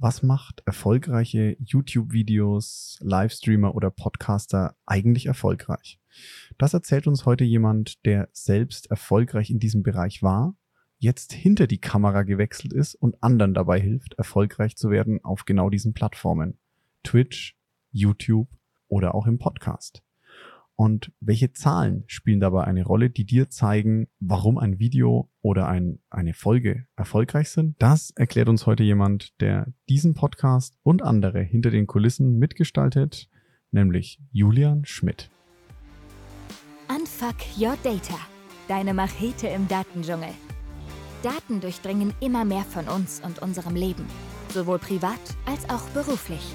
Was macht erfolgreiche YouTube-Videos, Livestreamer oder Podcaster eigentlich erfolgreich? Das erzählt uns heute jemand, der selbst erfolgreich in diesem Bereich war, jetzt hinter die Kamera gewechselt ist und anderen dabei hilft, erfolgreich zu werden auf genau diesen Plattformen. Twitch, YouTube oder auch im Podcast. Und welche Zahlen spielen dabei eine Rolle, die dir zeigen, warum ein Video oder ein, eine Folge erfolgreich sind? Das erklärt uns heute jemand, der diesen Podcast und andere hinter den Kulissen mitgestaltet, nämlich Julian Schmidt. Unfuck Your Data, deine Machete im Datendschungel. Daten durchdringen immer mehr von uns und unserem Leben, sowohl privat als auch beruflich.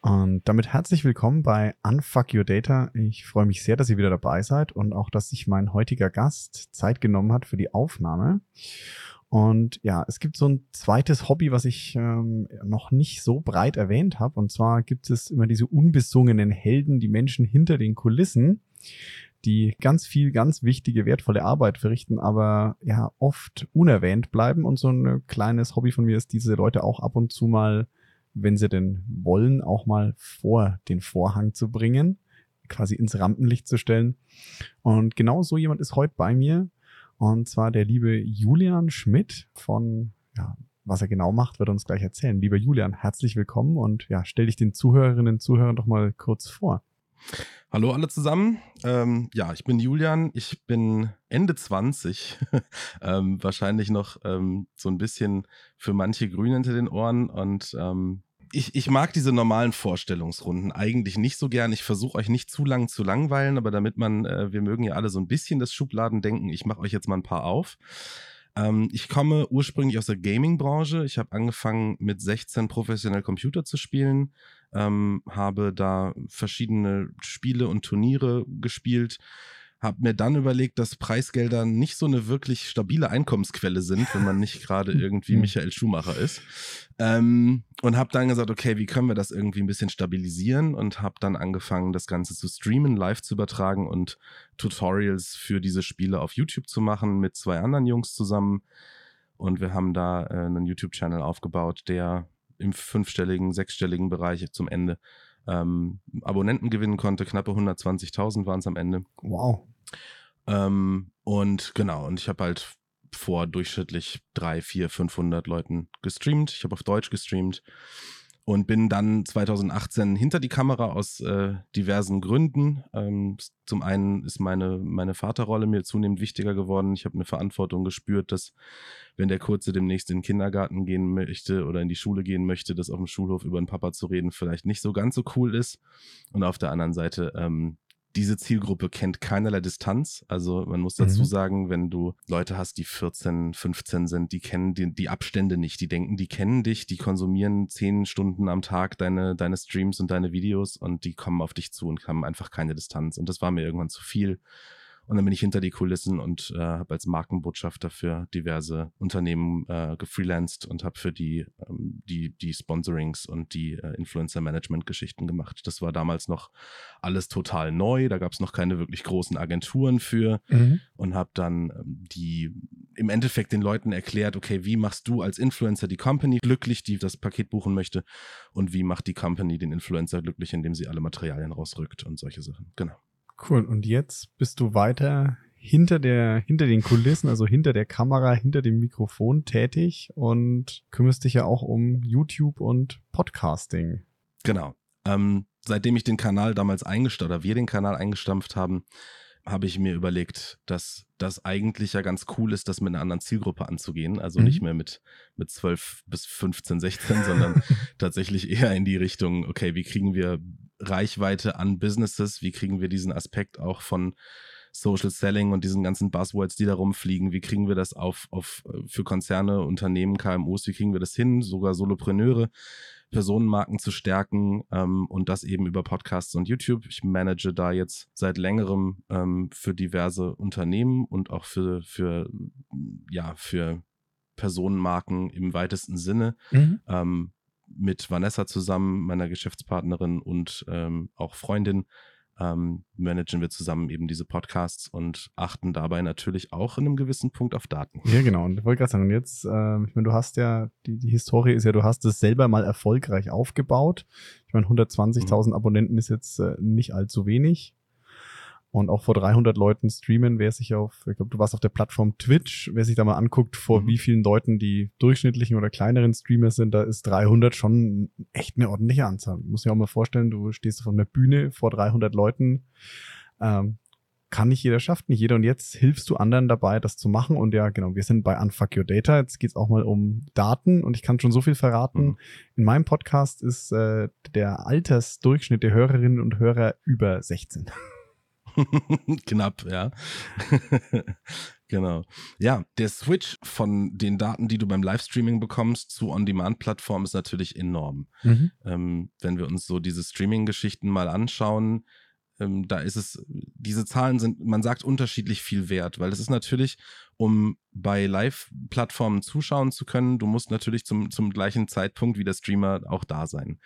Und damit herzlich willkommen bei Unfuck Your Data. Ich freue mich sehr, dass ihr wieder dabei seid und auch, dass sich mein heutiger Gast Zeit genommen hat für die Aufnahme. Und ja, es gibt so ein zweites Hobby, was ich ähm, noch nicht so breit erwähnt habe. Und zwar gibt es immer diese unbesungenen Helden, die Menschen hinter den Kulissen, die ganz viel, ganz wichtige, wertvolle Arbeit verrichten, aber ja, oft unerwähnt bleiben. Und so ein kleines Hobby von mir ist, diese Leute auch ab und zu mal wenn sie denn wollen, auch mal vor den Vorhang zu bringen, quasi ins Rampenlicht zu stellen. Und genau so jemand ist heute bei mir. Und zwar der liebe Julian Schmidt von, ja, was er genau macht, wird er uns gleich erzählen. Lieber Julian, herzlich willkommen und ja, stell dich den Zuhörerinnen und Zuhörern doch mal kurz vor. Hallo alle zusammen. Ähm, ja, ich bin Julian. Ich bin Ende 20. ähm, wahrscheinlich noch ähm, so ein bisschen für manche grün hinter den Ohren und ähm, ich, ich mag diese normalen Vorstellungsrunden eigentlich nicht so gern. Ich versuche euch nicht zu lang zu langweilen, aber damit man, äh, wir mögen ja alle so ein bisschen das Schubladendenken, ich mache euch jetzt mal ein paar auf. Ähm, ich komme ursprünglich aus der Gaming-Branche. Ich habe angefangen mit 16 professionell Computer zu spielen, ähm, habe da verschiedene Spiele und Turniere gespielt habe mir dann überlegt, dass Preisgelder nicht so eine wirklich stabile Einkommensquelle sind, wenn man nicht gerade irgendwie. Michael Schumacher ist. Ähm, und habe dann gesagt, okay, wie können wir das irgendwie ein bisschen stabilisieren? Und habe dann angefangen, das Ganze zu streamen, live zu übertragen und Tutorials für diese Spiele auf YouTube zu machen mit zwei anderen Jungs zusammen. Und wir haben da äh, einen YouTube-Channel aufgebaut, der im fünfstelligen, sechsstelligen Bereich zum Ende ähm, Abonnenten gewinnen konnte. Knappe 120.000 waren es am Ende. Wow. Ähm, und genau, und ich habe halt vor durchschnittlich drei, vier, 500 Leuten gestreamt. Ich habe auf Deutsch gestreamt und bin dann 2018 hinter die Kamera aus äh, diversen Gründen. Ähm, zum einen ist meine, meine Vaterrolle mir zunehmend wichtiger geworden. Ich habe eine Verantwortung gespürt, dass wenn der Kurze demnächst in den Kindergarten gehen möchte oder in die Schule gehen möchte, dass auf dem Schulhof über den Papa zu reden vielleicht nicht so ganz so cool ist. Und auf der anderen Seite ähm, diese Zielgruppe kennt keinerlei Distanz. Also man muss dazu mhm. sagen, wenn du Leute hast, die 14, 15 sind, die kennen die, die, Abstände nicht. Die denken, die kennen dich, die konsumieren zehn Stunden am Tag deine, deine Streams und deine Videos und die kommen auf dich zu und haben einfach keine Distanz. Und das war mir irgendwann zu viel. Und dann bin ich hinter die Kulissen und äh, habe als Markenbotschafter für diverse Unternehmen äh, gefreelanced und habe für die, ähm, die, die Sponsorings und die äh, Influencer-Management-Geschichten gemacht. Das war damals noch alles total neu. Da gab es noch keine wirklich großen Agenturen für mhm. und habe dann ähm, die im Endeffekt den Leuten erklärt, okay, wie machst du als Influencer die Company glücklich, die das Paket buchen möchte und wie macht die Company den Influencer glücklich, indem sie alle Materialien rausrückt und solche Sachen. Genau. Cool. Und jetzt bist du weiter hinter der, hinter den Kulissen, also hinter der Kamera, hinter dem Mikrofon tätig und kümmerst dich ja auch um YouTube und Podcasting. Genau. Ähm, seitdem ich den Kanal damals eingestampft, oder wir den Kanal eingestampft haben, habe ich mir überlegt, dass das eigentlich ja ganz cool ist, das mit einer anderen Zielgruppe anzugehen. Also mhm. nicht mehr mit, mit 12 bis 15, 16, sondern tatsächlich eher in die Richtung, okay, wie kriegen wir Reichweite an Businesses, wie kriegen wir diesen Aspekt auch von Social Selling und diesen ganzen Buzzwords, die da rumfliegen, wie kriegen wir das auf, auf für Konzerne, Unternehmen, KMUs, wie kriegen wir das hin, sogar Solopreneure, Personenmarken zu stärken ähm, und das eben über Podcasts und YouTube. Ich manage da jetzt seit längerem ähm, für diverse Unternehmen und auch für, für, ja, für Personenmarken im weitesten Sinne. Mhm. Ähm, mit Vanessa zusammen, meiner Geschäftspartnerin und ähm, auch Freundin, ähm, managen wir zusammen eben diese Podcasts und achten dabei natürlich auch in einem gewissen Punkt auf Daten. Ja, genau. Und ich wollte gerade sagen, und jetzt, äh, ich meine, du hast ja, die, die Historie ist ja, du hast es selber mal erfolgreich aufgebaut. Ich meine, 120.000 mhm. Abonnenten ist jetzt äh, nicht allzu wenig und auch vor 300 Leuten streamen, wer sich auf, ich glaube, du warst auf der Plattform Twitch, wer sich da mal anguckt, vor mhm. wie vielen Leuten die durchschnittlichen oder kleineren Streamer sind, da ist 300 schon echt eine ordentliche Anzahl. Muss ja auch mal vorstellen, du stehst auf einer Bühne vor 300 Leuten, ähm, kann nicht jeder, schafft nicht jeder. Und jetzt hilfst du anderen dabei, das zu machen. Und ja, genau, wir sind bei Unfuck Your Data. Jetzt geht's auch mal um Daten. Und ich kann schon so viel verraten. Mhm. In meinem Podcast ist äh, der Altersdurchschnitt der Hörerinnen und Hörer über 16. Knapp, ja. genau. Ja, der Switch von den Daten, die du beim Livestreaming bekommst, zu On-Demand-Plattformen ist natürlich enorm. Mhm. Ähm, wenn wir uns so diese Streaming-Geschichten mal anschauen, ähm, da ist es, diese Zahlen sind, man sagt unterschiedlich viel wert, weil es ist natürlich, um bei Live-Plattformen zuschauen zu können, du musst natürlich zum, zum gleichen Zeitpunkt wie der Streamer auch da sein.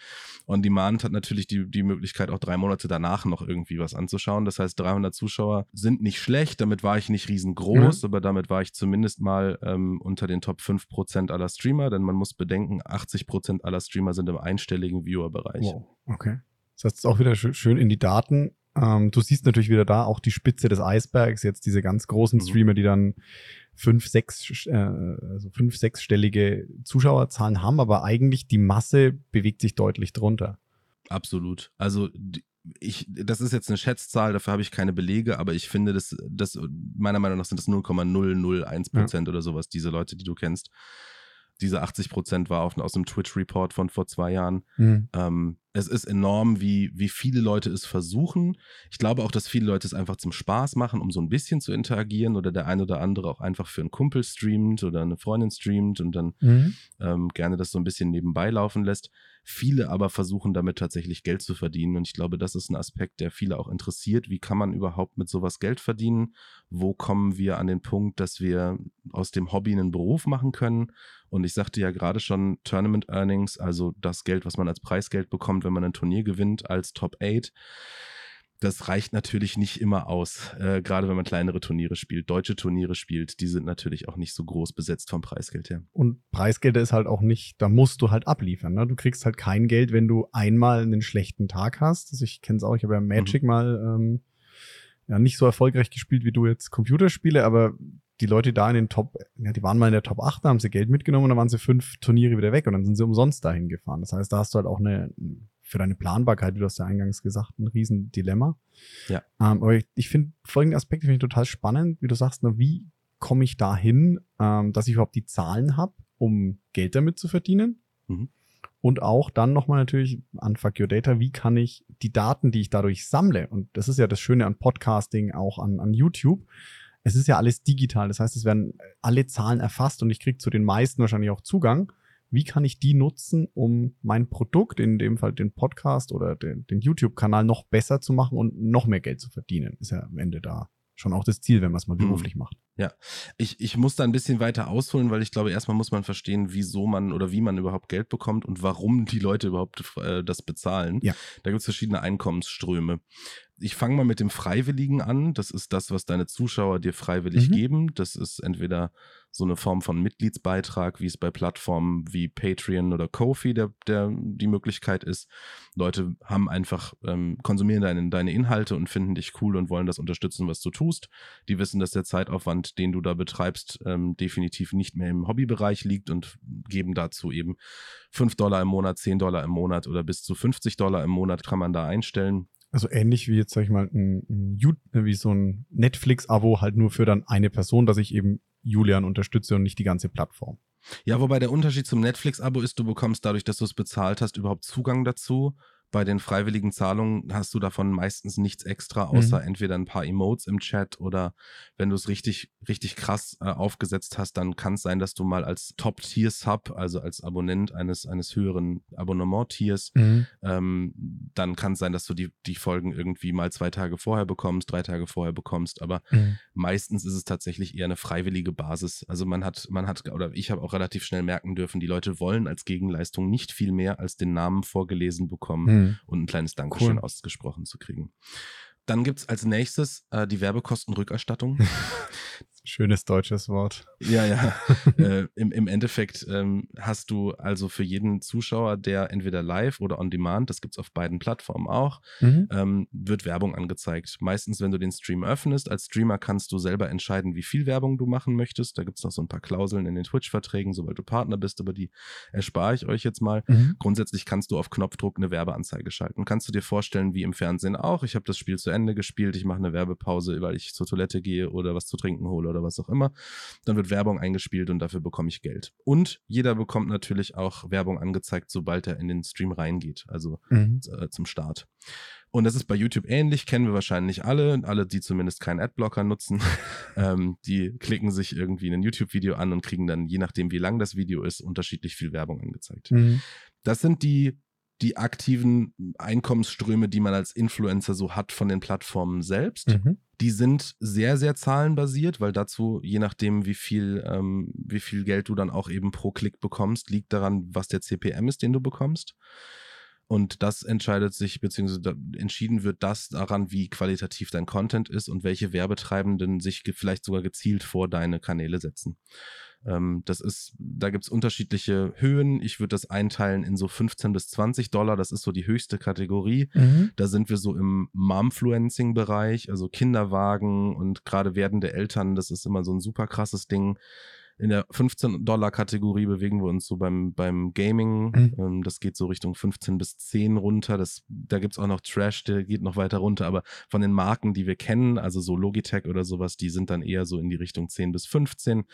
On Demand hat natürlich die, die Möglichkeit, auch drei Monate danach noch irgendwie was anzuschauen. Das heißt, 300 Zuschauer sind nicht schlecht, damit war ich nicht riesengroß, mhm. aber damit war ich zumindest mal ähm, unter den Top 5% aller Streamer, denn man muss bedenken, 80% aller Streamer sind im einstelligen Viewer-Bereich. Wow, okay. Das heißt, auch wieder schön in die Daten ähm, du siehst natürlich wieder da auch die Spitze des Eisbergs, jetzt diese ganz großen mhm. Streamer, die dann fünf, sechs, äh, also fünf, sechsstellige Zuschauerzahlen haben, aber eigentlich die Masse bewegt sich deutlich drunter. Absolut. Also ich, das ist jetzt eine Schätzzahl, dafür habe ich keine Belege, aber ich finde, das, das meiner Meinung nach sind das 0,001 Prozent ja. oder sowas, diese Leute, die du kennst diese 80 Prozent war auf, aus einem Twitch-Report von vor zwei Jahren. Mhm. Ähm, es ist enorm, wie, wie viele Leute es versuchen. Ich glaube auch, dass viele Leute es einfach zum Spaß machen, um so ein bisschen zu interagieren oder der ein oder andere auch einfach für einen Kumpel streamt oder eine Freundin streamt und dann mhm. ähm, gerne das so ein bisschen nebenbei laufen lässt. Viele aber versuchen damit tatsächlich Geld zu verdienen und ich glaube, das ist ein Aspekt, der viele auch interessiert. Wie kann man überhaupt mit sowas Geld verdienen? Wo kommen wir an den Punkt, dass wir aus dem Hobby einen Beruf machen können? Und ich sagte ja gerade schon, Tournament Earnings, also das Geld, was man als Preisgeld bekommt, wenn man ein Turnier gewinnt als Top 8, das reicht natürlich nicht immer aus, äh, gerade wenn man kleinere Turniere spielt. Deutsche Turniere spielt, die sind natürlich auch nicht so groß besetzt vom Preisgeld her. Und Preisgeld ist halt auch nicht, da musst du halt abliefern. Ne? Du kriegst halt kein Geld, wenn du einmal einen schlechten Tag hast. Also ich kenne es auch, ich habe ja Magic mhm. mal ähm, ja, nicht so erfolgreich gespielt wie du jetzt Computerspiele, aber die Leute da in den Top, ja, die waren mal in der Top 8, da haben sie Geld mitgenommen und dann waren sie fünf Turniere wieder weg und dann sind sie umsonst dahin gefahren. Das heißt, da hast du halt auch eine, für deine Planbarkeit, wie du hast ja eingangs gesagt, ein Riesendilemma. Ja. Ähm, aber ich, ich finde folgende Aspekte finde ich total spannend, wie du sagst, na, wie komme ich dahin, ähm, dass ich überhaupt die Zahlen habe, um Geld damit zu verdienen? Mhm. Und auch dann nochmal natürlich an Fuck Your Data, wie kann ich die Daten, die ich dadurch sammle, und das ist ja das Schöne an Podcasting, auch an, an YouTube, es ist ja alles digital. Das heißt, es werden alle Zahlen erfasst und ich kriege zu den meisten wahrscheinlich auch Zugang. Wie kann ich die nutzen, um mein Produkt, in dem Fall den Podcast oder den, den YouTube-Kanal, noch besser zu machen und noch mehr Geld zu verdienen? Ist ja am Ende da schon auch das Ziel, wenn man es mal mhm. beruflich macht. Ja, ich, ich muss da ein bisschen weiter ausholen, weil ich glaube, erstmal muss man verstehen, wieso man oder wie man überhaupt Geld bekommt und warum die Leute überhaupt äh, das bezahlen. Ja. Da gibt es verschiedene Einkommensströme ich fange mal mit dem Freiwilligen an. Das ist das, was deine Zuschauer dir freiwillig mhm. geben. Das ist entweder so eine Form von Mitgliedsbeitrag, wie es bei Plattformen wie Patreon oder Kofi der, der die Möglichkeit ist. Leute haben einfach, ähm, konsumieren deine, deine Inhalte und finden dich cool und wollen das unterstützen, was du tust. Die wissen, dass der Zeitaufwand, den du da betreibst, ähm, definitiv nicht mehr im Hobbybereich liegt und geben dazu eben 5 Dollar im Monat, 10 Dollar im Monat oder bis zu 50 Dollar im Monat kann man da einstellen. Also ähnlich wie jetzt, sag ich mal, ein, ein wie so ein Netflix-Abo halt nur für dann eine Person, dass ich eben Julian unterstütze und nicht die ganze Plattform. Ja, wobei der Unterschied zum Netflix-Abo ist, du bekommst dadurch, dass du es bezahlt hast, überhaupt Zugang dazu Bei den freiwilligen Zahlungen hast du davon meistens nichts extra, außer Mhm. entweder ein paar Emotes im Chat oder wenn du es richtig, richtig krass äh, aufgesetzt hast, dann kann es sein, dass du mal als Top-Tier-Sub, also als Abonnent eines, eines höheren Abonnement-Tiers, Mhm. ähm, dann kann es sein, dass du die, die Folgen irgendwie mal zwei Tage vorher bekommst, drei Tage vorher bekommst, aber Mhm. meistens ist es tatsächlich eher eine freiwillige Basis. Also man hat, man hat, oder ich habe auch relativ schnell merken dürfen, die Leute wollen als Gegenleistung nicht viel mehr als den Namen vorgelesen bekommen Mhm. und ein kleines Dankeschön Cool. ausgesprochen zu kriegen. Dann gibt es als nächstes äh, die Werbekostenrückerstattung. Schönes deutsches Wort. Ja, ja. äh, im, Im Endeffekt ähm, hast du also für jeden Zuschauer, der entweder live oder on demand, das gibt es auf beiden Plattformen auch, Mhm. ähm, wird Werbung angezeigt. Meistens, wenn du den Stream öffnest, als Streamer kannst du selber entscheiden, wie viel Werbung du machen möchtest. Da gibt es noch so ein paar Klauseln in den Twitch-Verträgen, sobald du Partner bist, aber die erspare ich euch jetzt mal. Mhm. Grundsätzlich kannst du auf Knopfdruck eine Werbeanzeige schalten. Kannst du dir vorstellen, wie im Fernsehen auch. Ich habe das Spiel zu Ende gespielt, ich mache eine Werbepause, weil ich zur Toilette gehe oder was zu trinken hole oder was auch immer. Dann wird Werbung eingespielt und dafür bekomme ich Geld. Und jeder bekommt natürlich auch Werbung angezeigt, sobald er in den Stream reingeht, also Mhm. äh, zum Start. Und das ist bei YouTube ähnlich, kennen wir wahrscheinlich alle, alle, die zumindest keinen Adblocker nutzen. ähm, die klicken sich irgendwie ein YouTube-Video an und kriegen dann, je nachdem wie lang das Video ist, unterschiedlich viel Werbung angezeigt. Mhm. Das sind die, die aktiven Einkommensströme, die man als Influencer so hat von den Plattformen selbst. Mhm. Die sind sehr, sehr zahlenbasiert, weil dazu, je nachdem, wie viel, ähm, wie viel Geld du dann auch eben pro Klick bekommst, liegt daran, was der CPM ist, den du bekommst. Und das entscheidet sich, beziehungsweise entschieden wird das daran, wie qualitativ dein Content ist und welche Werbetreibenden sich vielleicht sogar gezielt vor deine Kanäle setzen. Ähm, das ist, da gibt es unterschiedliche Höhen. Ich würde das einteilen in so 15 bis 20 Dollar. Das ist so die höchste Kategorie. Mhm. Da sind wir so im Momfluencing-Bereich, also Kinderwagen und gerade werdende Eltern. Das ist immer so ein super krasses Ding. In der 15-Dollar-Kategorie bewegen wir uns so beim, beim Gaming. Mhm. Ähm, das geht so Richtung 15 bis 10 runter. Das, da gibt es auch noch Trash, der geht noch weiter runter. Aber von den Marken, die wir kennen, also so Logitech oder sowas, die sind dann eher so in die Richtung 10 bis 15.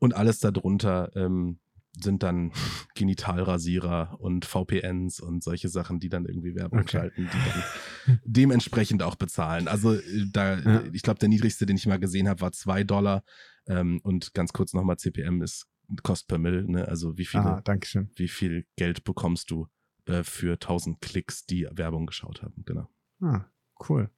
Und alles darunter ähm, sind dann Genitalrasierer und VPNs und solche Sachen, die dann irgendwie Werbung Okay. schalten, die dann dementsprechend auch bezahlen. Also äh, da, Ja. ich glaube, der niedrigste, den ich mal gesehen habe, war 2 Dollar. Ähm, und ganz kurz nochmal, CPM ist Cost per Mill, ne? Also wie viele, Ah, wie viel Geld bekommst du äh, für 1000 Klicks, die Werbung geschaut haben, genau. Ah, cool.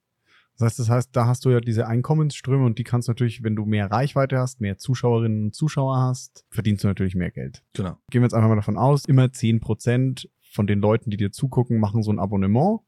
Das heißt, das heißt, da hast du ja diese Einkommensströme und die kannst du natürlich, wenn du mehr Reichweite hast, mehr Zuschauerinnen und Zuschauer hast, verdienst du natürlich mehr Geld. Genau. Gehen wir jetzt einfach mal davon aus, immer 10% von den Leuten, die dir zugucken, machen so ein Abonnement.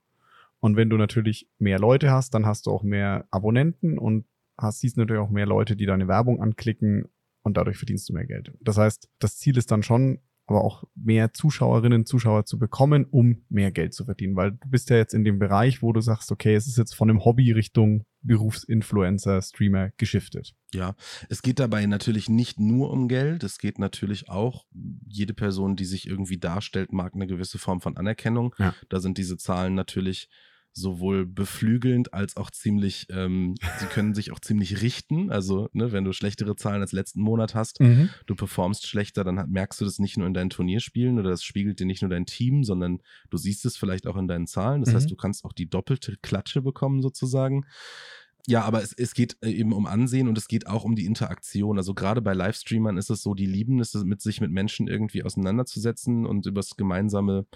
Und wenn du natürlich mehr Leute hast, dann hast du auch mehr Abonnenten und hast, siehst natürlich auch mehr Leute, die deine Werbung anklicken und dadurch verdienst du mehr Geld. Das heißt, das Ziel ist dann schon, aber auch mehr Zuschauerinnen, Zuschauer zu bekommen, um mehr Geld zu verdienen. Weil du bist ja jetzt in dem Bereich, wo du sagst, okay, es ist jetzt von einem Hobby Richtung Berufsinfluencer, Streamer geschiftet. Ja, es geht dabei natürlich nicht nur um Geld, es geht natürlich auch, jede Person, die sich irgendwie darstellt, mag eine gewisse Form von Anerkennung. Ja. Da sind diese Zahlen natürlich sowohl beflügelnd als auch ziemlich, ähm, sie können sich auch ziemlich richten. Also, ne, wenn du schlechtere Zahlen als letzten Monat hast, Mhm. du performst schlechter, dann merkst du das nicht nur in deinen Turnierspielen oder das spiegelt dir nicht nur dein Team, sondern du siehst es vielleicht auch in deinen Zahlen. Das Mhm. heißt, du kannst auch die doppelte Klatsche bekommen sozusagen. Ja, aber es, es geht äh, eben um Ansehen und es geht auch um die Interaktion. Also gerade bei Livestreamern ist es so, die lieben es, mit sich mit Menschen irgendwie auseinanderzusetzen und über das gemeinsame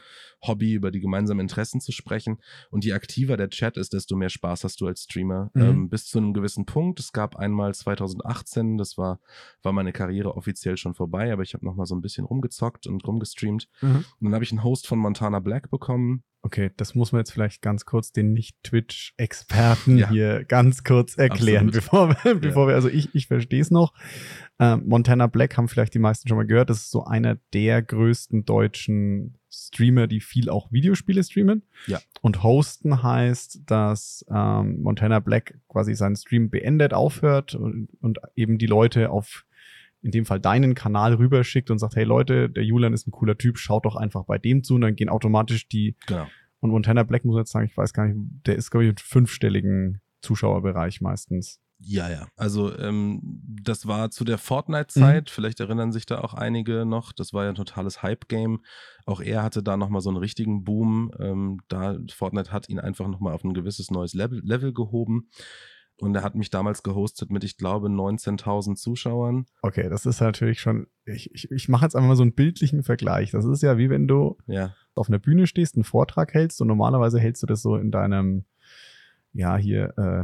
Hobby, über die gemeinsamen Interessen zu sprechen. Und je aktiver der Chat ist, desto mehr Spaß hast du als Streamer. Mhm. Ähm, bis zu einem gewissen Punkt. Es gab einmal 2018, das war, war meine Karriere offiziell schon vorbei, aber ich habe noch mal so ein bisschen rumgezockt und rumgestreamt. Mhm. Und dann habe ich einen Host von Montana Black bekommen. Okay, das muss man jetzt vielleicht ganz kurz den Nicht-Twitch-Experten Ja. hier ganz kurz erklären, Absolut. bevor wir, bevor wir, also ich, ich verstehe es noch. Ähm, Montana Black haben vielleicht die meisten schon mal gehört. Das ist so einer der größten deutschen Streamer, die viel auch Videospiele streamen. Ja. Und hosten heißt, dass ähm, Montana Black quasi seinen Stream beendet, aufhört und, und eben die Leute auf in dem Fall deinen Kanal rüberschickt und sagt, hey Leute, der Julian ist ein cooler Typ, schaut doch einfach bei dem zu und dann gehen automatisch die Genau. und Montana Black muss jetzt sagen, ich weiß gar nicht, der ist, glaube ich, im fünfstelligen Zuschauerbereich meistens. Ja, ja. Also ähm, das war zu der Fortnite-Zeit. Mhm. Vielleicht erinnern sich da auch einige noch. Das war ja ein totales Hype-Game. Auch er hatte da nochmal so einen richtigen Boom. Ähm, da Fortnite hat ihn einfach nochmal auf ein gewisses neues Level, Level gehoben. Und er hat mich damals gehostet mit, ich glaube, 19.000 Zuschauern. Okay, das ist natürlich schon, ich, ich, ich mache jetzt einfach mal so einen bildlichen Vergleich. Das ist ja wie wenn du Ja, auf einer Bühne stehst, einen Vortrag hältst und normalerweise hältst du das so in deinem, ja, hier, äh,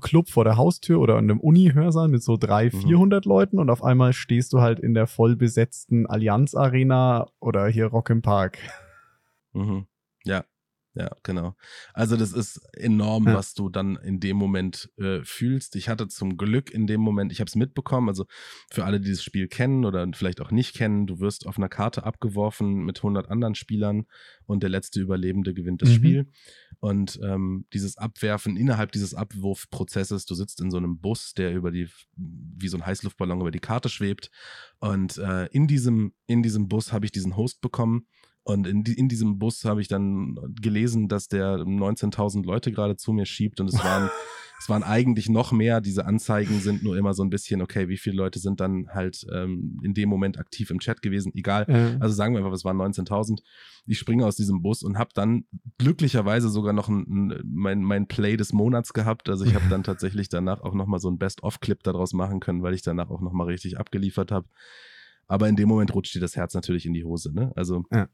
Club vor der Haustür oder in einem Uni-Hörsaal mit so drei, Mhm. 400 Leuten und auf einmal stehst du halt in der voll besetzten Allianz Arena oder hier Rock im Park. Mhm. Ja, ja, genau. Also das ist enorm, Ja. was du dann in dem Moment äh, fühlst. Ich hatte zum Glück in dem Moment, ich habe es mitbekommen, also für alle, die das Spiel kennen oder vielleicht auch nicht kennen, du wirst auf einer Karte abgeworfen mit 100 anderen Spielern und der letzte Überlebende gewinnt das Mhm. Spiel. Und ähm, dieses Abwerfen innerhalb dieses Abwurfprozesses, du sitzt in so einem Bus, der über die, wie so ein Heißluftballon über die Karte schwebt. Und äh, in, diesem, in diesem Bus habe ich diesen Host bekommen. Und in, in diesem Bus habe ich dann gelesen, dass der 19.000 Leute gerade zu mir schiebt. Und es waren, es waren eigentlich noch mehr. Diese Anzeigen sind nur immer so ein bisschen, okay, wie viele Leute sind dann halt ähm, in dem Moment aktiv im Chat gewesen? Egal. Also sagen wir einfach, es waren 19.000. Ich springe aus diesem Bus und habe dann glücklicherweise sogar noch ein, ein, mein, mein Play des Monats gehabt. Also ich habe dann tatsächlich danach auch nochmal so ein Best-of-Clip daraus machen können, weil ich danach auch nochmal richtig abgeliefert habe. Aber in dem Moment rutscht dir das Herz natürlich in die Hose. Ne? Also Ja.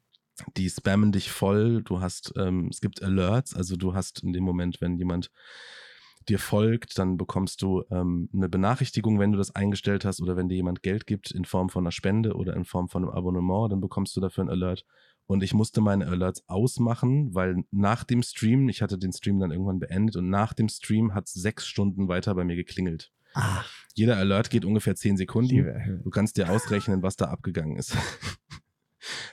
Die spammen dich voll. Du hast, ähm, es gibt Alerts. Also du hast in dem Moment, wenn jemand dir folgt, dann bekommst du ähm, eine Benachrichtigung, wenn du das eingestellt hast oder wenn dir jemand Geld gibt in Form von einer Spende oder in Form von einem Abonnement, dann bekommst du dafür ein Alert. Und ich musste meine Alerts ausmachen, weil nach dem Stream, ich hatte den Stream dann irgendwann beendet und nach dem Stream hat es sechs Stunden weiter bei mir geklingelt. Ah, Jeder Alert geht ungefähr zehn Sekunden. Du kannst dir ausrechnen, was da abgegangen ist.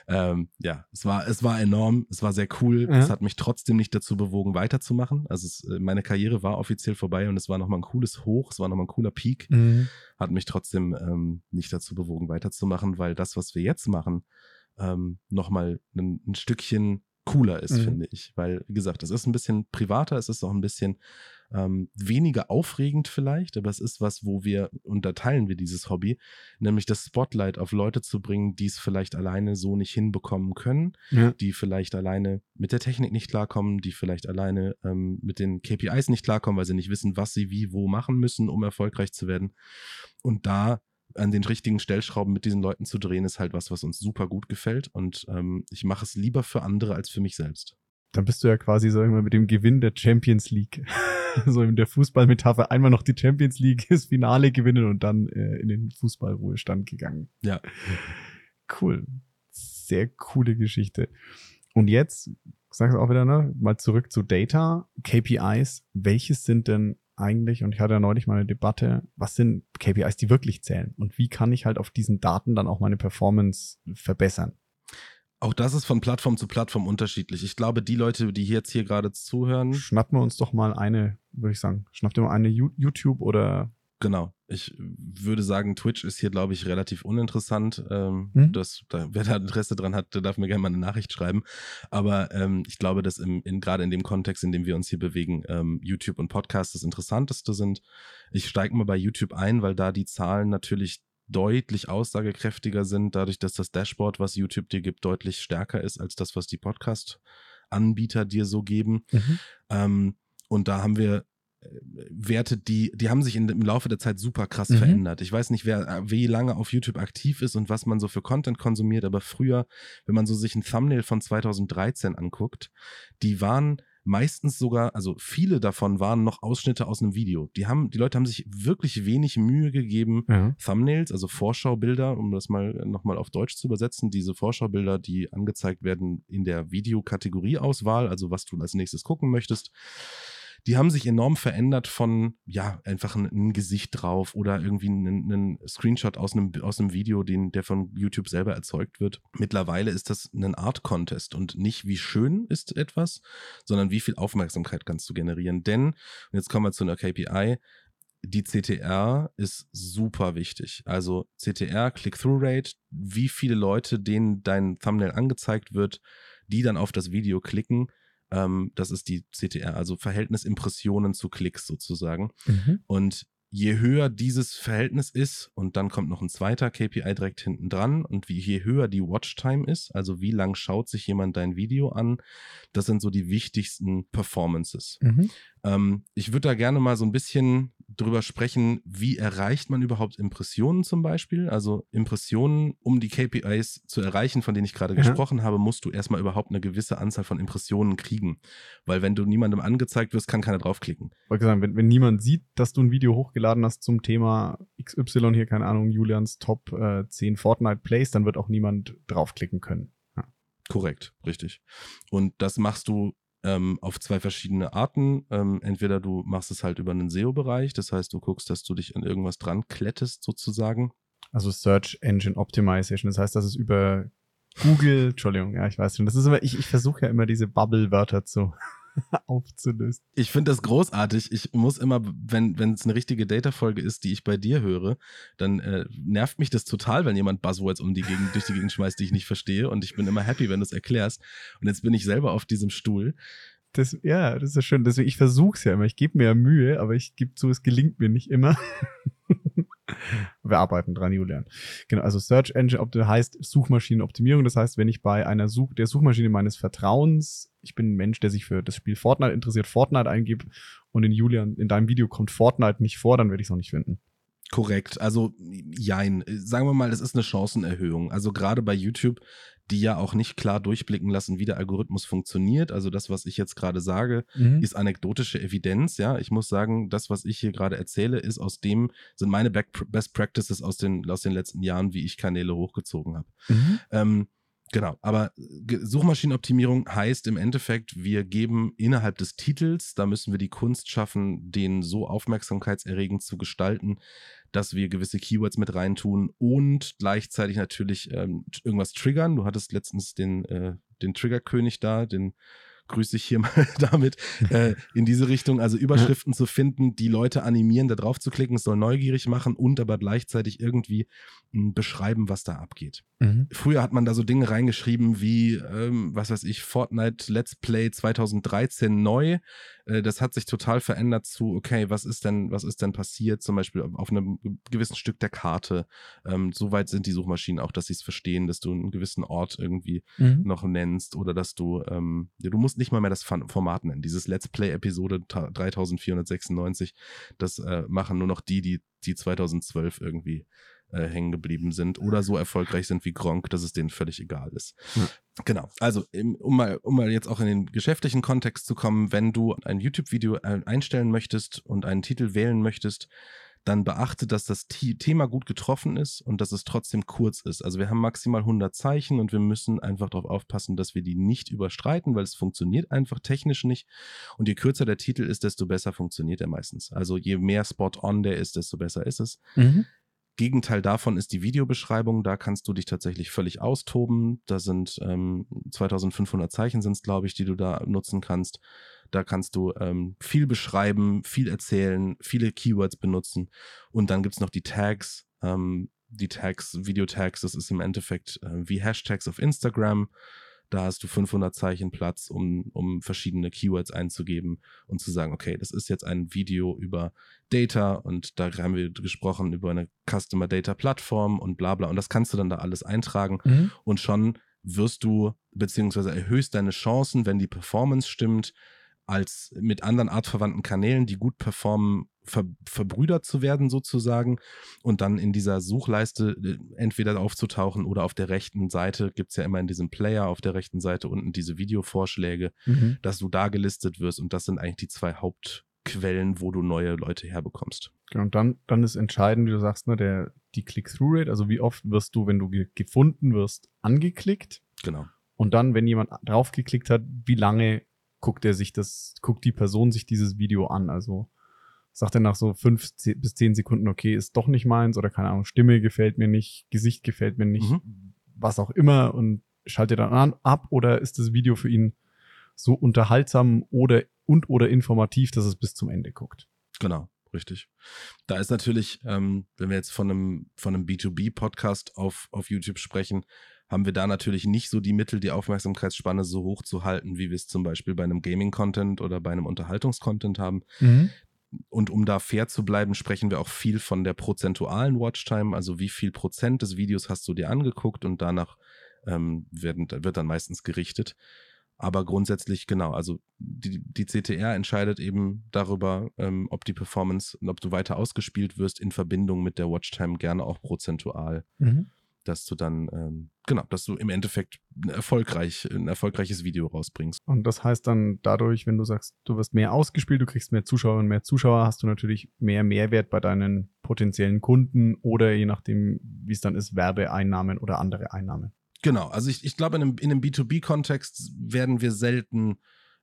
ähm, ja, es war, es war enorm, es war sehr cool. Ja. Es hat mich trotzdem nicht dazu bewogen, weiterzumachen. Also es, äh, meine Karriere war offiziell vorbei und es war nochmal ein cooles Hoch, es war nochmal ein cooler Peak. Mhm. Hat mich trotzdem ähm, nicht dazu bewogen, weiterzumachen, weil das, was wir jetzt machen, ähm, nochmal ein, ein Stückchen cooler ist, Mhm. finde ich. Weil, wie gesagt, es ist ein bisschen privater, es ist auch ein bisschen ähm, weniger aufregend vielleicht, aber es ist was, wo wir, und da teilen wir dieses Hobby, nämlich das Spotlight auf Leute zu bringen, die es vielleicht alleine so nicht hinbekommen können, Ja. die vielleicht alleine mit der Technik nicht klarkommen, die vielleicht alleine ähm, mit den KPIs nicht klarkommen, weil sie nicht wissen, was sie wie wo machen müssen, um erfolgreich zu werden. Und da an den richtigen Stellschrauben mit diesen Leuten zu drehen, ist halt was, was uns super gut gefällt. Und ähm, ich mache es lieber für andere als für mich selbst. Dann bist du ja quasi, sagen wir, mit dem Gewinn der Champions League. so in der Fußballmetapher einmal noch die Champions League, das Finale gewinnen und dann äh, in den Fußballruhestand gegangen. Ja. Cool. Sehr coole Geschichte. Und jetzt, sag's auch wieder, ne, mal zurück zu Data, KPIs. Welches sind denn eigentlich, und ich hatte ja neulich mal eine Debatte, was sind KPIs, die wirklich zählen? Und wie kann ich halt auf diesen Daten dann auch meine Performance verbessern? Auch das ist von Plattform zu Plattform unterschiedlich. Ich glaube, die Leute, die jetzt hier gerade zuhören, Schnappen wir uns doch mal eine, würde ich sagen, schnappt ihr mal eine YouTube oder genau. Ich würde sagen, Twitch ist hier, glaube ich, relativ uninteressant. Ähm, Mhm. das, da, wer da Interesse dran hat, der darf mir gerne mal eine Nachricht schreiben. Aber ähm, ich glaube, dass im, in, gerade in dem Kontext, in dem wir uns hier bewegen, ähm, YouTube und Podcast das Interessanteste sind. Ich steige mal bei YouTube ein, weil da die Zahlen natürlich deutlich aussagekräftiger sind, dadurch, dass das Dashboard, was YouTube dir gibt, deutlich stärker ist als das, was die Podcast-Anbieter dir so geben. Ähm, und da haben wir Werte, die, die haben sich in, im Laufe der Zeit super krass Mhm. verändert. Ich weiß nicht, wer wie lange auf YouTube aktiv ist und was man so für Content konsumiert, aber früher, wenn man so sich ein Thumbnail von 2013 anguckt, die waren meistens sogar, also viele davon waren noch Ausschnitte aus einem Video. Die haben, die Leute haben sich wirklich wenig Mühe gegeben, ja. Thumbnails, also Vorschaubilder, um das mal nochmal auf Deutsch zu übersetzen, diese Vorschaubilder, die angezeigt werden in der Videokategorieauswahl, also was du als nächstes gucken möchtest, die haben sich enorm verändert von, ja, einfach ein, ein Gesicht drauf oder irgendwie einen, Screenshot aus einem, aus einem Video, den, der von YouTube selber erzeugt wird. Mittlerweile ist das ein Art-Contest und nicht wie schön ist etwas, sondern wie viel Aufmerksamkeit kannst du generieren. Denn, und jetzt kommen wir zu einer KPI, die CTR ist super wichtig. Also CTR, Click-Through-Rate, wie viele Leute, denen dein Thumbnail angezeigt wird, die dann auf das Video klicken, Ähm, das ist die CTR, also Verhältnis Impressionen zu Klicks sozusagen. Mhm. Und je höher dieses Verhältnis ist, und dann kommt noch ein zweiter KPI direkt hinten dran, und wie, je höher die Watchtime ist, also wie lang schaut sich jemand dein Video an, das sind so die wichtigsten Performances. Mhm. Ähm, ich würde da gerne mal so ein bisschen drüber sprechen, wie erreicht man überhaupt Impressionen zum Beispiel. Also Impressionen, um die KPIs zu erreichen, von denen ich gerade ja. gesprochen habe, musst du erstmal überhaupt eine gewisse Anzahl von Impressionen kriegen. Weil wenn du niemandem angezeigt wirst, kann keiner draufklicken. Ich wollte sagen, wenn, wenn niemand sieht, dass du ein Video hochgeladen hast zum Thema XY hier, keine Ahnung, Julians Top äh, 10 Fortnite Plays, dann wird auch niemand draufklicken können. Korrekt, richtig. Und das machst du ähm, auf zwei verschiedene Arten. Ähm, entweder du machst es halt über einen SEO-Bereich, das heißt, du guckst, dass du dich an irgendwas dran klettest sozusagen. Also Search Engine Optimization, das heißt, dass es über Google, Entschuldigung, ja, ich weiß schon, das ist immer, ich, ich versuche ja immer diese Bubble-Wörter zu aufzulösen. Ich finde das großartig. Ich muss immer, wenn es eine richtige Data-Folge ist, die ich bei dir höre, dann äh, nervt mich das total, wenn jemand Buzzwords um die Gegend, durch die Gegend schmeißt, die ich nicht verstehe. Und ich bin immer happy, wenn du es erklärst. Und jetzt bin ich selber auf diesem Stuhl. Das, ja, das ist schön. Deswegen, ich versuche es ja immer. Ich gebe mir ja Mühe, aber ich gebe zu, es gelingt mir nicht immer. Wir arbeiten dran, Julian. Genau, also Search Engine Optimierung heißt Suchmaschinenoptimierung. Das heißt, wenn ich bei einer Such der Suchmaschine meines Vertrauens, ich bin ein Mensch, der sich für das Spiel Fortnite interessiert, Fortnite eingebe und in Julian, in deinem Video kommt Fortnite nicht vor, dann werde ich es auch nicht finden. Korrekt. Also, jein. Sagen wir mal, es ist eine Chancenerhöhung. Also gerade bei YouTube die ja auch nicht klar durchblicken lassen, wie der Algorithmus funktioniert. Also das, was ich jetzt gerade sage, mhm. ist anekdotische Evidenz. Ja, ich muss sagen, das, was ich hier gerade erzähle, ist aus dem, sind meine Best Practices aus den, aus den letzten Jahren, wie ich Kanäle hochgezogen habe. Mhm. Ähm, Genau, aber Suchmaschinenoptimierung heißt im Endeffekt, wir geben innerhalb des Titels, da müssen wir die Kunst schaffen, den so aufmerksamkeitserregend zu gestalten, dass wir gewisse Keywords mit reintun und gleichzeitig natürlich ähm, irgendwas triggern. Du hattest letztens den, äh, den Triggerkönig da, den grüße ich hier mal damit, äh, in diese Richtung, also Überschriften zu finden, die Leute animieren, da drauf zu klicken, es soll neugierig machen und aber gleichzeitig irgendwie mh, hm, beschreiben, was da abgeht. Mhm. Früher hat man da so Dinge reingeschrieben wie, ähm, was weiß ich, Fortnite Let's Play 2013 neu. Äh, das hat sich total verändert zu, okay, was ist denn, was ist denn passiert, zum Beispiel auf einem gewissen Stück der Karte. Ähm, Soweit sind die Suchmaschinen auch, dass sie es verstehen, dass du einen gewissen Ort irgendwie mhm. noch nennst oder dass du, ähm, du musst nicht mal mehr das Format nennen. Dieses Let's Play Episode 3496, das äh, machen nur noch die, die, die 2012 irgendwie äh, hängen geblieben sind oder so erfolgreich sind wie Gronk, dass es denen völlig egal ist. Ja. Genau. Also, um mal, um mal jetzt auch in den geschäftlichen Kontext zu kommen, wenn du ein YouTube-Video äh, einstellen möchtest und einen Titel wählen möchtest, dann beachte, dass das Thema gut getroffen ist und dass es trotzdem kurz ist. Also wir haben maximal 100 Zeichen und wir müssen einfach darauf aufpassen, dass wir die nicht überstreiten, weil es funktioniert einfach technisch nicht. Und je kürzer der Titel ist, desto besser funktioniert er meistens. Also je mehr Spot-on der ist, desto besser ist es. Mhm. Gegenteil davon ist die Videobeschreibung. Da kannst du dich tatsächlich völlig austoben. Da sind ähm, 2500 Zeichen sind es, glaube ich, die du da nutzen kannst. Da kannst du ähm, viel beschreiben, viel erzählen, viele Keywords benutzen. Und dann gibt es noch die Tags. Ähm, die Tags, Videotags, das ist im Endeffekt äh, wie Hashtags auf Instagram. Da hast du 500 Zeichen Platz, um, um verschiedene Keywords einzugeben und zu sagen, okay, das ist jetzt ein Video über Data und da haben wir gesprochen über eine Customer Data Plattform und bla bla. Und das kannst du dann da alles eintragen mhm. und schon wirst du beziehungsweise erhöhst deine Chancen, wenn die Performance stimmt, als mit anderen artverwandten Kanälen, die gut performen, ver verbrüdert zu werden sozusagen und dann in dieser Suchleiste äh, entweder aufzutauchen oder auf der rechten Seite gibt es ja immer in diesem Player auf der rechten Seite unten diese Videovorschläge, mhm. dass du da gelistet wirst und das sind eigentlich die zwei Hauptquellen, wo du neue Leute herbekommst. Genau, und dann, dann ist entscheidend, wie du sagst, ne, der, die Click-Through-Rate, also wie oft wirst du, wenn du ge gefunden wirst, angeklickt. Genau. Und dann, wenn jemand draufgeklickt hat, wie lange guckt er sich das, guckt die Person sich dieses Video an. Also sagt er nach so fünf bis zehn Sekunden, okay, ist doch nicht meins oder keine Ahnung, Stimme gefällt mir nicht, Gesicht gefällt mir nicht, mhm. was auch immer und schaltet dann an, ab oder ist das Video für ihn so unterhaltsam oder und oder informativ, dass es bis zum Ende guckt. Genau, richtig. Da ist natürlich, ähm, wenn wir jetzt von einem, von einem B2B-Podcast auf, auf YouTube sprechen, haben wir da natürlich nicht so die Mittel, die Aufmerksamkeitsspanne so hoch zu halten, wie wir es zum Beispiel bei einem Gaming-Content oder bei einem Unterhaltungscontent haben. Mhm. Und um da fair zu bleiben, sprechen wir auch viel von der prozentualen Watchtime, also wie viel Prozent des Videos hast du dir angeguckt und danach ähm, werden, wird dann meistens gerichtet. Aber grundsätzlich genau, also die, die CTR entscheidet eben darüber, ähm, ob die Performance, ob du weiter ausgespielt wirst in Verbindung mit der Watchtime, gerne auch prozentual. Mhm. Dass du dann, ähm, genau, dass du im Endeffekt ein, erfolgreich, ein erfolgreiches Video rausbringst. Und das heißt dann dadurch, wenn du sagst, du wirst mehr ausgespielt, du kriegst mehr Zuschauer und mehr Zuschauer, hast du natürlich mehr Mehrwert bei deinen potenziellen Kunden oder je nachdem, wie es dann ist, Werbeeinnahmen oder andere Einnahmen. Genau, also ich, ich glaube, in einem, in einem B2B-Kontext werden wir selten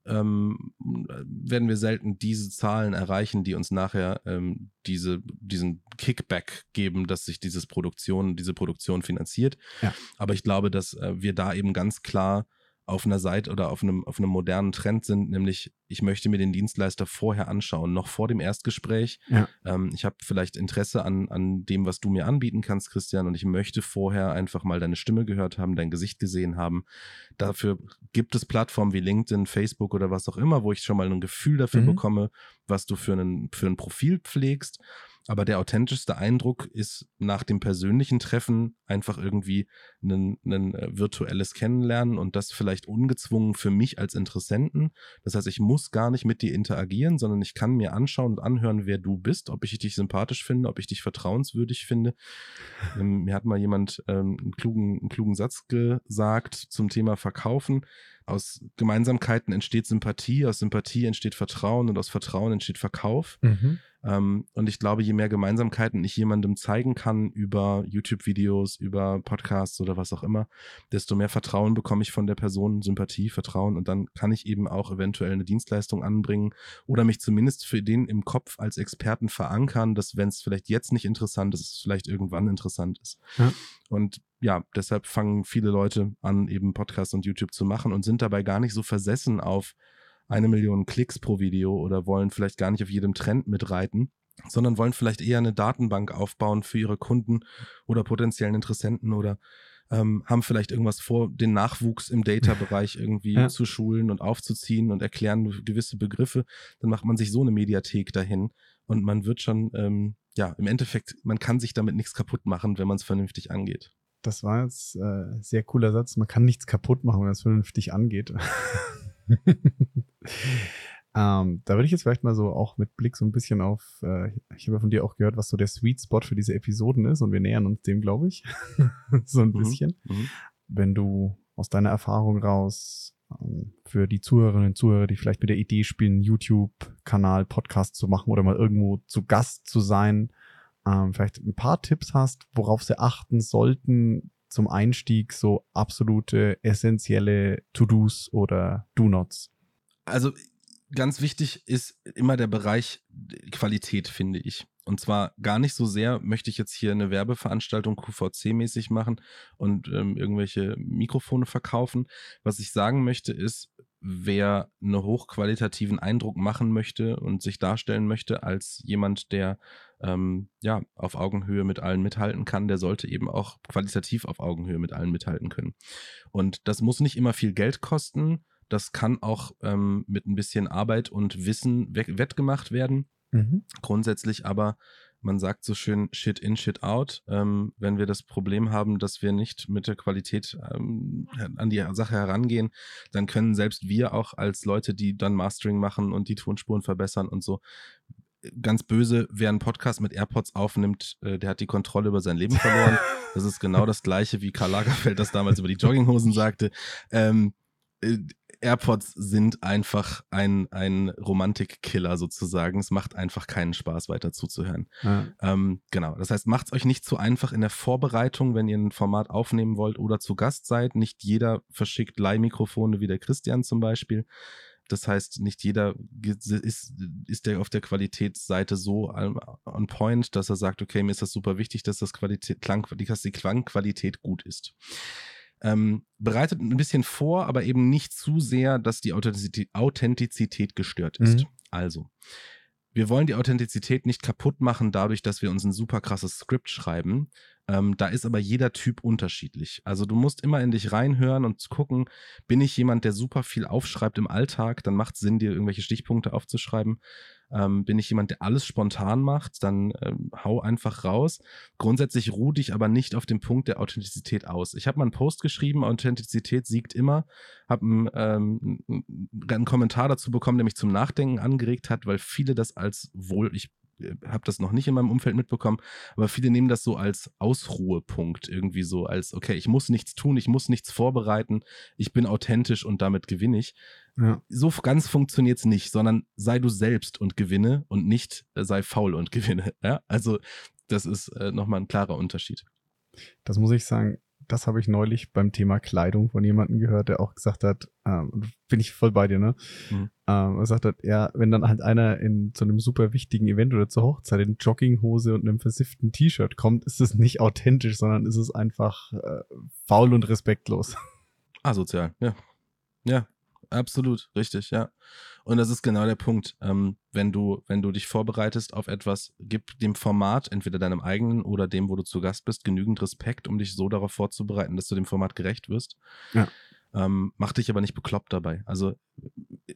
ähm, werden wir selten diese Zahlen erreichen, die uns nachher ähm, diese, diesen Kickback geben, dass sich dieses Produktion, diese Produktion finanziert. Ja. Aber ich glaube, dass äh, wir da eben ganz klar auf einer Seite oder auf einem, auf einem modernen Trend sind, nämlich ich möchte mir den Dienstleister vorher anschauen, noch vor dem Erstgespräch. Ja. Ähm, ich habe vielleicht Interesse an, an dem, was du mir anbieten kannst, Christian, und ich möchte vorher einfach mal deine Stimme gehört haben, dein Gesicht gesehen haben. Dafür gibt es Plattformen wie LinkedIn, Facebook oder was auch immer, wo ich schon mal ein Gefühl dafür mhm. bekomme, was du für, einen, für ein Profil pflegst. Aber der authentischste Eindruck ist nach dem persönlichen Treffen einfach irgendwie ein, ein äh, virtuelles Kennenlernen und das vielleicht ungezwungen für mich als Interessenten. Das heißt, ich muss gar nicht mit dir interagieren, sondern ich kann mir anschauen und anhören, wer du bist, ob ich dich sympathisch finde, ob ich dich vertrauenswürdig finde. Ähm, mir hat mal jemand ähm, einen, klugen, einen klugen Satz gesagt zum Thema Verkaufen. Aus Gemeinsamkeiten entsteht Sympathie, aus Sympathie entsteht Vertrauen und aus Vertrauen entsteht Verkauf. Mhm. Ähm, und ich glaube, je mehr Gemeinsamkeiten ich jemandem zeigen kann über YouTube-Videos, über Podcasts oder was auch immer, desto mehr Vertrauen bekomme ich von der Person, Sympathie, Vertrauen und dann kann ich eben auch eventuell eine Dienstleistung anbringen oder mich zumindest für den im Kopf als Experten verankern, dass wenn es vielleicht jetzt nicht interessant ist, es vielleicht irgendwann interessant ist. Ja. Und ja, deshalb fangen viele Leute an, eben Podcasts und YouTube zu machen und sind dabei gar nicht so versessen auf eine Million Klicks pro Video oder wollen vielleicht gar nicht auf jedem Trend mitreiten, sondern wollen vielleicht eher eine Datenbank aufbauen für ihre Kunden oder potenziellen Interessenten oder ähm, haben vielleicht irgendwas vor, den Nachwuchs im Data-Bereich irgendwie ja. zu schulen und aufzuziehen und erklären gewisse Begriffe. Dann macht man sich so eine Mediathek dahin und man wird schon, ähm, ja, im Endeffekt, man kann sich damit nichts kaputt machen, wenn man es vernünftig angeht. Das war jetzt äh, sehr cooler Satz. Man kann nichts kaputt machen, wenn es vernünftig angeht. ähm, da würde ich jetzt vielleicht mal so auch mit Blick so ein bisschen auf, äh, ich habe ja von dir auch gehört, was so der Sweet Spot für diese Episoden ist und wir nähern uns dem, glaube ich, so ein mhm. bisschen. Mhm. Wenn du aus deiner Erfahrung raus ähm, für die Zuhörerinnen und Zuhörer, die vielleicht mit der Idee spielen, YouTube-Kanal, Podcast zu machen oder mal irgendwo zu Gast zu sein, ähm, vielleicht ein paar Tipps hast, worauf sie achten sollten, zum Einstieg so absolute essentielle To-Dos oder Do-Nots? Also ganz wichtig ist immer der Bereich Qualität, finde ich. Und zwar gar nicht so sehr möchte ich jetzt hier eine Werbeveranstaltung QVC-mäßig machen und ähm, irgendwelche Mikrofone verkaufen. Was ich sagen möchte ist, wer einen hochqualitativen Eindruck machen möchte und sich darstellen möchte als jemand, der ähm, ja auf Augenhöhe mit allen mithalten kann, der sollte eben auch qualitativ auf Augenhöhe mit allen mithalten können. Und das muss nicht immer viel Geld kosten. Das kann auch ähm, mit ein bisschen Arbeit und Wissen wettgemacht werden. Mhm. Grundsätzlich aber man sagt so schön Shit in, Shit out. Ähm, wenn wir das Problem haben, dass wir nicht mit der Qualität ähm, an die Sache herangehen, dann können selbst wir auch als Leute, die dann Mastering machen und die Tonspuren verbessern und so, ganz böse, wer einen Podcast mit AirPods aufnimmt, äh, der hat die Kontrolle über sein Leben verloren. Das ist genau das gleiche, wie Karl Lagerfeld das damals über die Jogginghosen sagte. Ähm, äh, AirPods sind einfach ein, ein Romantikkiller sozusagen. Es macht einfach keinen Spaß, weiter zuzuhören. Ja. Ähm, genau. Das heißt, macht es euch nicht zu einfach in der Vorbereitung, wenn ihr ein Format aufnehmen wollt oder zu Gast seid. Nicht jeder verschickt Leihmikrofone wie der Christian zum Beispiel. Das heißt, nicht jeder ist, ist der auf der Qualitätsseite so on point, dass er sagt, okay, mir ist das super wichtig, dass das Qualität, Klang, dass die Klangqualität gut ist. Ähm, bereitet ein bisschen vor, aber eben nicht zu sehr, dass die Authentizität, Authentizität gestört ist. Mhm. Also, wir wollen die Authentizität nicht kaputt machen dadurch, dass wir uns ein super krasses Skript schreiben, Ähm, da ist aber jeder Typ unterschiedlich. Also du musst immer in dich reinhören und gucken, bin ich jemand, der super viel aufschreibt im Alltag, dann macht es Sinn, dir irgendwelche Stichpunkte aufzuschreiben. Ähm, bin ich jemand, der alles spontan macht, dann ähm, hau einfach raus. Grundsätzlich ruh dich aber nicht auf dem Punkt der Authentizität aus. Ich habe mal einen Post geschrieben, Authentizität siegt immer, habe einen, ähm, einen Kommentar dazu bekommen, der mich zum Nachdenken angeregt hat, weil viele das als wohl, ich habe das noch nicht in meinem Umfeld mitbekommen, aber viele nehmen das so als Ausruhepunkt irgendwie so, als okay, ich muss nichts tun, ich muss nichts vorbereiten, ich bin authentisch und damit gewinne ich. Ja. So ganz funktioniert es nicht, sondern sei du selbst und gewinne und nicht äh, sei faul und gewinne. Ja? Also das ist äh, nochmal ein klarer Unterschied. Das muss ich sagen, das habe ich neulich beim Thema Kleidung von jemandem gehört, der auch gesagt hat, ähm, bin ich voll bei dir, ne? Mhm. Ähm, er sagt hat, ja, wenn dann halt einer in zu einem super wichtigen Event oder zur Hochzeit in Jogginghose und einem versifften T-Shirt kommt, ist es nicht authentisch, sondern ist es einfach äh, faul und respektlos. Asozial, ja. Ja, absolut, richtig, ja. Und das ist genau der Punkt. Ähm, wenn du, wenn du dich vorbereitest auf etwas, gib dem Format, entweder deinem eigenen oder dem, wo du zu Gast bist, genügend Respekt, um dich so darauf vorzubereiten, dass du dem Format gerecht wirst. Ja. Ähm, mach dich aber nicht bekloppt dabei. Also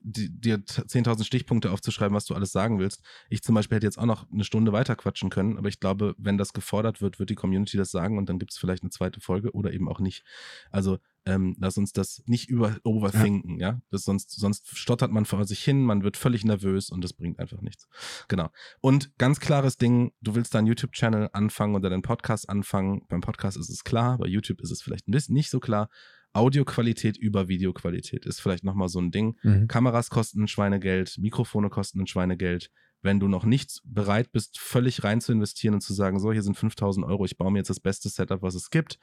dir 10.000 Stichpunkte aufzuschreiben, was du alles sagen willst. Ich zum Beispiel hätte jetzt auch noch eine Stunde weiter quatschen können, aber ich glaube, wenn das gefordert wird, wird die Community das sagen und dann gibt es vielleicht eine zweite Folge oder eben auch nicht. Also ähm, lass uns das nicht über overthinken, ja. ja? Das sonst, sonst stottert man vor sich hin, man wird völlig nervös und das bringt einfach nichts. Genau. Und ganz klares Ding, du willst deinen YouTube-Channel anfangen oder deinen Podcast anfangen. Beim Podcast ist es klar, bei YouTube ist es vielleicht ein bisschen nicht so klar. Audioqualität über Videoqualität ist vielleicht nochmal so ein Ding. Mhm. Kameras kosten ein Schweinegeld, Mikrofone kosten ein Schweinegeld. Wenn du noch nicht bereit bist, völlig rein zu investieren und zu sagen, so, hier sind 5000 Euro, ich baue mir jetzt das beste Setup, was es gibt,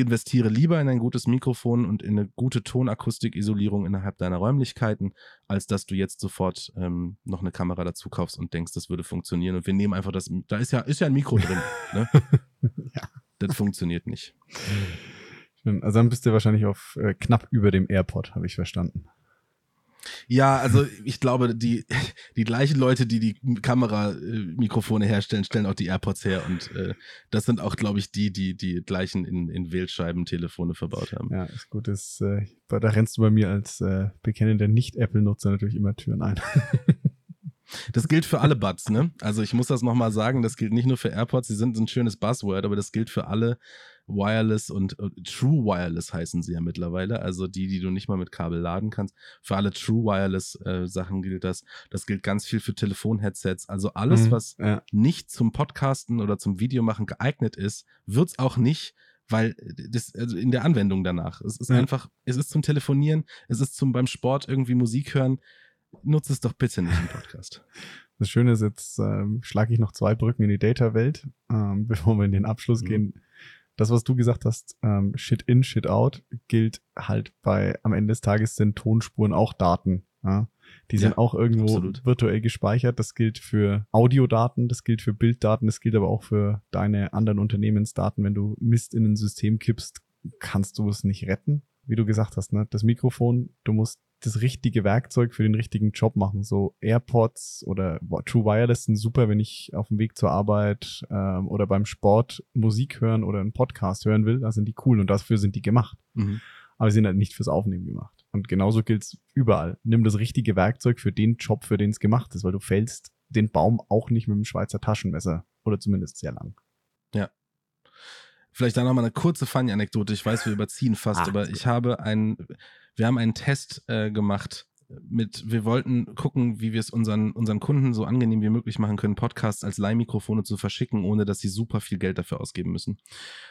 investiere lieber in ein gutes Mikrofon und in eine gute Tonakustikisolierung innerhalb deiner Räumlichkeiten, als dass du jetzt sofort ähm, noch eine Kamera dazu kaufst und denkst, das würde funktionieren. Und wir nehmen einfach das, da ist ja, ist ja ein Mikro drin. Ne? ja. Das funktioniert nicht. Also dann bist du wahrscheinlich auf äh, knapp über dem AirPod, habe ich verstanden. Ja, also ich glaube, die, die gleichen Leute, die die Kameramikrofone herstellen, stellen auch die AirPods her. Und äh, das sind auch, glaube ich, die, die die gleichen in, in Wählscheiben-Telefone verbaut haben. Ja, ist gut. Das, äh, da rennst du bei mir als äh, bekennender Nicht-Apple-Nutzer natürlich immer Türen ein. Das gilt für alle Buds, ne? Also ich muss das nochmal sagen, das gilt nicht nur für AirPods, sie sind ein schönes Buzzword, aber das gilt für alle Wireless und uh, True Wireless heißen sie ja mittlerweile, also die, die du nicht mal mit Kabel laden kannst. Für alle True Wireless äh, Sachen gilt das. Das gilt ganz viel für Telefonheadsets. Also alles, mhm, was ja. nicht zum Podcasten oder zum Videomachen geeignet ist, wird es auch nicht weil das also in der Anwendung danach. Es ist ja. einfach, es ist zum Telefonieren, es ist zum beim Sport irgendwie Musik hören. Nutze es doch bitte nicht im Podcast. Das Schöne ist, jetzt ähm, schlage ich noch zwei Brücken in die Data-Welt, ähm, bevor wir in den Abschluss mhm. gehen das, was du gesagt hast, ähm, Shit in, Shit out, gilt halt bei, am Ende des Tages sind Tonspuren auch Daten. Ja? Die sind ja, auch irgendwo absolut. virtuell gespeichert. Das gilt für Audiodaten, das gilt für Bilddaten, das gilt aber auch für deine anderen Unternehmensdaten. Wenn du Mist in ein System kippst, kannst du es nicht retten. Wie du gesagt hast, ne? Das Mikrofon, du musst das richtige Werkzeug für den richtigen Job machen. So AirPods oder True Wireless sind super, wenn ich auf dem Weg zur Arbeit ähm, oder beim Sport Musik hören oder einen Podcast hören will. Da sind die cool und dafür sind die gemacht. Mhm. Aber sie sind halt nicht fürs Aufnehmen gemacht. Und genauso gilt's überall. Nimm das richtige Werkzeug für den Job, für den es gemacht ist, weil du fällst den Baum auch nicht mit dem Schweizer Taschenmesser oder zumindest sehr lang. Ja. Vielleicht da nochmal eine kurze Funny-Anekdote. Ich weiß, wir überziehen fast, Ach, aber ich habe einen wir haben einen Test äh, gemacht mit, wir wollten gucken, wie wir es unseren, unseren Kunden so angenehm wie möglich machen können, Podcasts als Leihmikrofone zu verschicken, ohne dass sie super viel Geld dafür ausgeben müssen.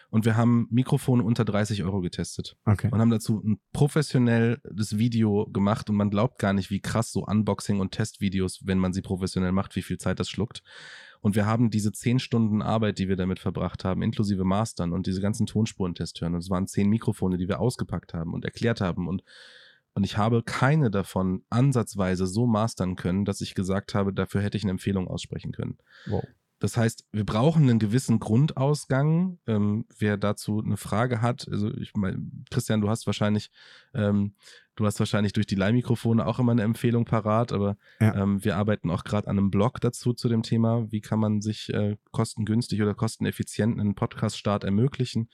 Und wir haben Mikrofone unter 30 Euro getestet. Okay. Und haben dazu ein professionelles Video gemacht und man glaubt gar nicht, wie krass so Unboxing- und Testvideos, wenn man sie professionell macht, wie viel Zeit das schluckt. Und wir haben diese zehn Stunden Arbeit, die wir damit verbracht haben, inklusive Mastern und diese ganzen Tonspurentests hören. Und es waren zehn Mikrofone, die wir ausgepackt haben und erklärt haben. Und, und ich habe keine davon ansatzweise so mastern können, dass ich gesagt habe, dafür hätte ich eine Empfehlung aussprechen können. Wow. Das heißt, wir brauchen einen gewissen Grundausgang. Ähm, wer dazu eine Frage hat, also ich meine, Christian, du hast wahrscheinlich ähm, Du hast wahrscheinlich durch die Leihmikrofone auch immer eine Empfehlung parat, aber ja. ähm, wir arbeiten auch gerade an einem Blog dazu zu dem Thema, wie kann man sich äh, kostengünstig oder kosteneffizient einen Podcast-Start ermöglichen.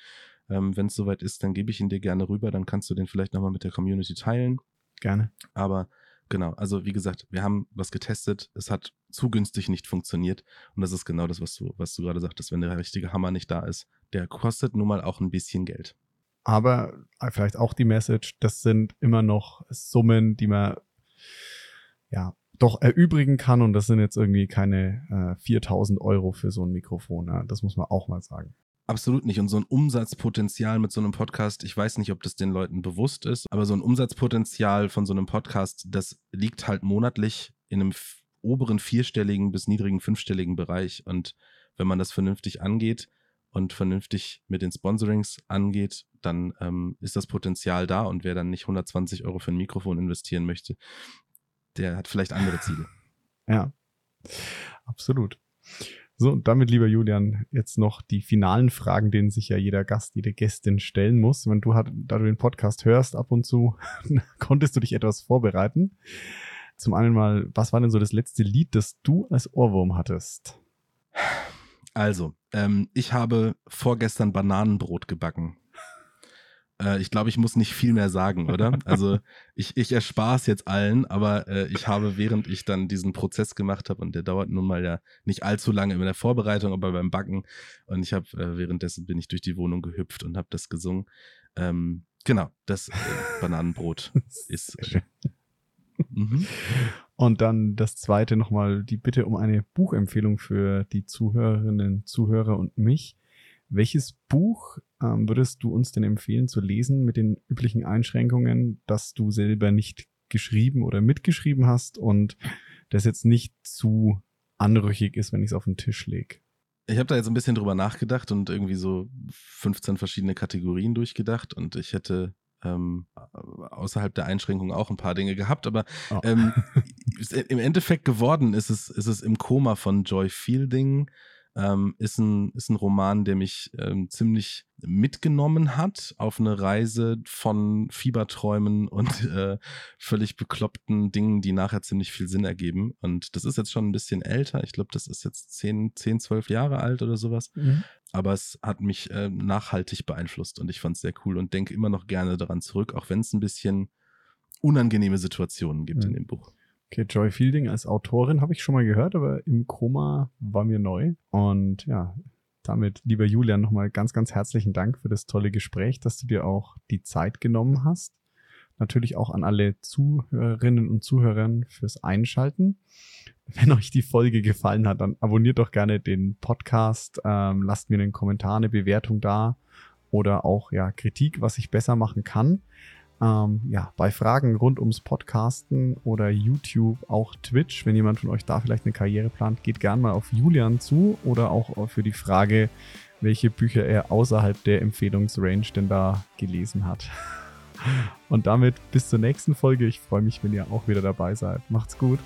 Ähm, Wenn es soweit ist, dann gebe ich ihn dir gerne rüber, dann kannst du den vielleicht nochmal mit der Community teilen. Gerne. Aber genau, also wie gesagt, wir haben was getestet, es hat zu günstig nicht funktioniert und das ist genau das, was du, was du gerade sagtest, wenn der richtige Hammer nicht da ist. Der kostet nun mal auch ein bisschen Geld. Aber vielleicht auch die Message, das sind immer noch Summen, die man ja doch erübrigen kann und das sind jetzt irgendwie keine äh, 4000 Euro für so ein Mikrofon. Ja. Das muss man auch mal sagen. Absolut nicht. Und so ein Umsatzpotenzial mit so einem Podcast, ich weiß nicht, ob das den Leuten bewusst ist, aber so ein Umsatzpotenzial von so einem Podcast, das liegt halt monatlich in einem oberen vierstelligen bis niedrigen fünfstelligen Bereich. Und wenn man das vernünftig angeht, und vernünftig mit den Sponsorings angeht, dann ähm, ist das Potenzial da und wer dann nicht 120 Euro für ein Mikrofon investieren möchte, der hat vielleicht andere Ziele. Ja, absolut. So, und damit, lieber Julian, jetzt noch die finalen Fragen, denen sich ja jeder Gast, jede Gästin stellen muss. Wenn du, da du den Podcast hörst, ab und zu, konntest du dich etwas vorbereiten. Zum einen mal, was war denn so das letzte Lied, das du als Ohrwurm hattest? Also, ähm, ich habe vorgestern Bananenbrot gebacken. Äh, ich glaube, ich muss nicht viel mehr sagen, oder? Also, ich, ich erspare es jetzt allen, aber äh, ich habe, während ich dann diesen Prozess gemacht habe, und der dauert nun mal ja nicht allzu lange in der Vorbereitung, aber beim Backen, und ich habe, äh, währenddessen bin ich durch die Wohnung gehüpft und habe das gesungen. Ähm, genau, das äh, Bananenbrot ist. Mhm. Und dann das zweite nochmal die Bitte um eine Buchempfehlung für die Zuhörerinnen, Zuhörer und mich. Welches Buch ähm, würdest du uns denn empfehlen zu lesen mit den üblichen Einschränkungen, dass du selber nicht geschrieben oder mitgeschrieben hast und das jetzt nicht zu anrüchig ist, wenn ich es auf den Tisch lege? Ich habe da jetzt ein bisschen drüber nachgedacht und irgendwie so 15 verschiedene Kategorien durchgedacht und ich hätte ähm, außerhalb der Einschränkungen auch ein paar Dinge gehabt, aber oh. ähm, im Endeffekt geworden ist es, ist es im Koma von Joy Fielding. Ähm, ist, ein, ist ein Roman, der mich ähm, ziemlich mitgenommen hat auf eine Reise von Fieberträumen und äh, völlig bekloppten Dingen, die nachher ziemlich viel Sinn ergeben. Und das ist jetzt schon ein bisschen älter. Ich glaube, das ist jetzt 10, 10, 12 Jahre alt oder sowas. Mhm aber es hat mich äh, nachhaltig beeinflusst und ich fand es sehr cool und denke immer noch gerne daran zurück, auch wenn es ein bisschen unangenehme Situationen gibt mhm. in dem Buch. Okay, Joy Fielding als Autorin habe ich schon mal gehört, aber im Koma war mir neu. Und ja, damit, lieber Julian, nochmal ganz, ganz herzlichen Dank für das tolle Gespräch, dass du dir auch die Zeit genommen hast. Natürlich auch an alle Zuhörerinnen und Zuhörer fürs Einschalten. Wenn euch die Folge gefallen hat, dann abonniert doch gerne den Podcast, ähm, lasst mir einen Kommentar, eine Bewertung da oder auch ja Kritik, was ich besser machen kann. Ähm, ja, bei Fragen rund ums Podcasten oder YouTube, auch Twitch, wenn jemand von euch da vielleicht eine Karriere plant, geht gern mal auf Julian zu oder auch für die Frage, welche Bücher er außerhalb der Empfehlungsrange denn da gelesen hat. Und damit bis zur nächsten Folge. Ich freue mich, wenn ihr auch wieder dabei seid. Macht's gut.